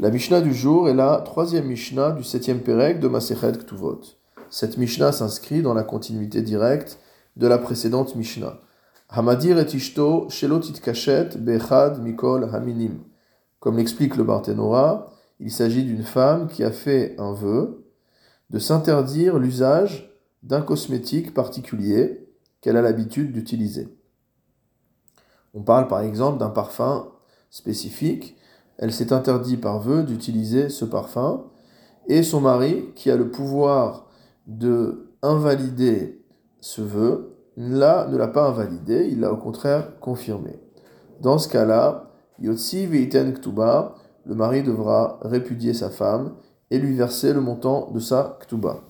La Mishnah du jour est la troisième Mishnah du septième Pérec de Masechet Ktuvot. Cette Mishnah s'inscrit dans la continuité directe de la précédente Mishnah. Hamadir et Ishto Shelotit Kashet Bechad Mikol Haminim. Comme l'explique le Barthénora, il s'agit d'une femme qui a fait un vœu de s'interdire l'usage d'un cosmétique particulier qu'elle a l'habitude d'utiliser. On parle par exemple d'un parfum spécifique elle s'est interdit par vœu d'utiliser ce parfum, et son mari, qui a le pouvoir de invalider ce vœu, là ne l'a pas invalidé, il l'a au contraire confirmé. Dans ce cas-là, Yotsi Ktuba, le mari devra répudier sa femme et lui verser le montant de sa Ktuba.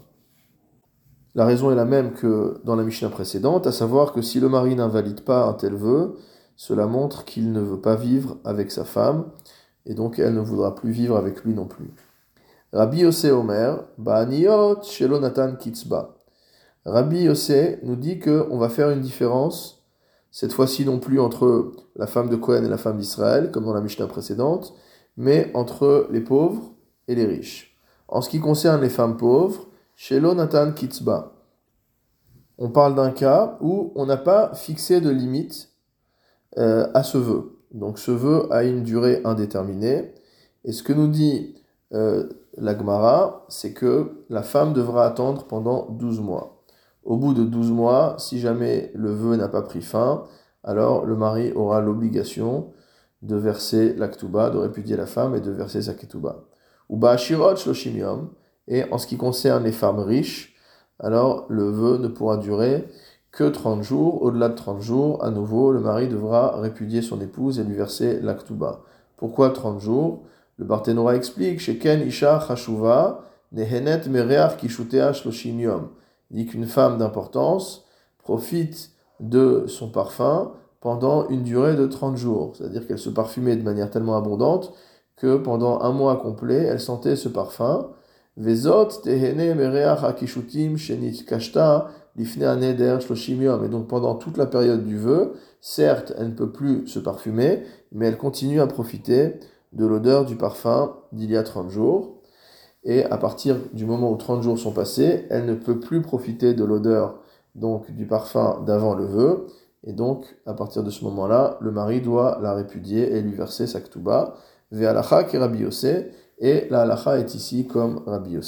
La raison est la même que dans la Mishnah précédente, à savoir que si le mari n'invalide pas un tel vœu, cela montre qu'il ne veut pas vivre avec sa femme, et donc elle ne voudra plus vivre avec lui non plus. Rabbi Yossé Omer, Ba'aniot Shelonatan Kitzba. Rabbi Yossé nous dit qu'on va faire une différence, cette fois-ci non plus entre la femme de Cohen et la femme d'Israël, comme dans la Mishnah précédente, mais entre les pauvres et les riches. En ce qui concerne les femmes pauvres, Shelonatan Kitzba. On parle d'un cas où on n'a pas fixé de limite euh, à ce vœu. Donc ce vœu a une durée indéterminée. Et ce que nous dit euh, la Gemara, c'est que la femme devra attendre pendant 12 mois. Au bout de 12 mois, si jamais le vœu n'a pas pris fin, alors le mari aura l'obligation de verser l'actuba, de répudier la femme et de verser sa ketouba. Ou shirot shloshim et en ce qui concerne les femmes riches, alors le vœu ne pourra durer que 30 jours. Au-delà de 30 jours, à nouveau, le mari devra répudier son épouse et lui verser l'actuba. Pourquoi 30 jours? Le Barthénora explique Sheken Isha Chashuva Nehenet Mereach Kishutea Shloshim Yom. Il dit qu'une femme d'importance profite de son parfum pendant une durée de 30 jours. C'est-à-dire qu'elle se parfumait de manière tellement abondante que pendant un mois complet, elle sentait ce parfum. Vezot Tehene Mereach Akishutim Shenit Kashta et donc pendant toute la période du vœu, certes, elle ne peut plus se parfumer, mais elle continue à profiter de l'odeur du parfum d'il y a 30 jours. Et à partir du moment où 30 jours sont passés, elle ne peut plus profiter de l'odeur donc du parfum d'avant le vœu. Et donc, à partir de ce moment-là, le mari doit la répudier et lui verser sa ktuba. Ve qui est Rabbi Et la halacha est ici comme Rabbi.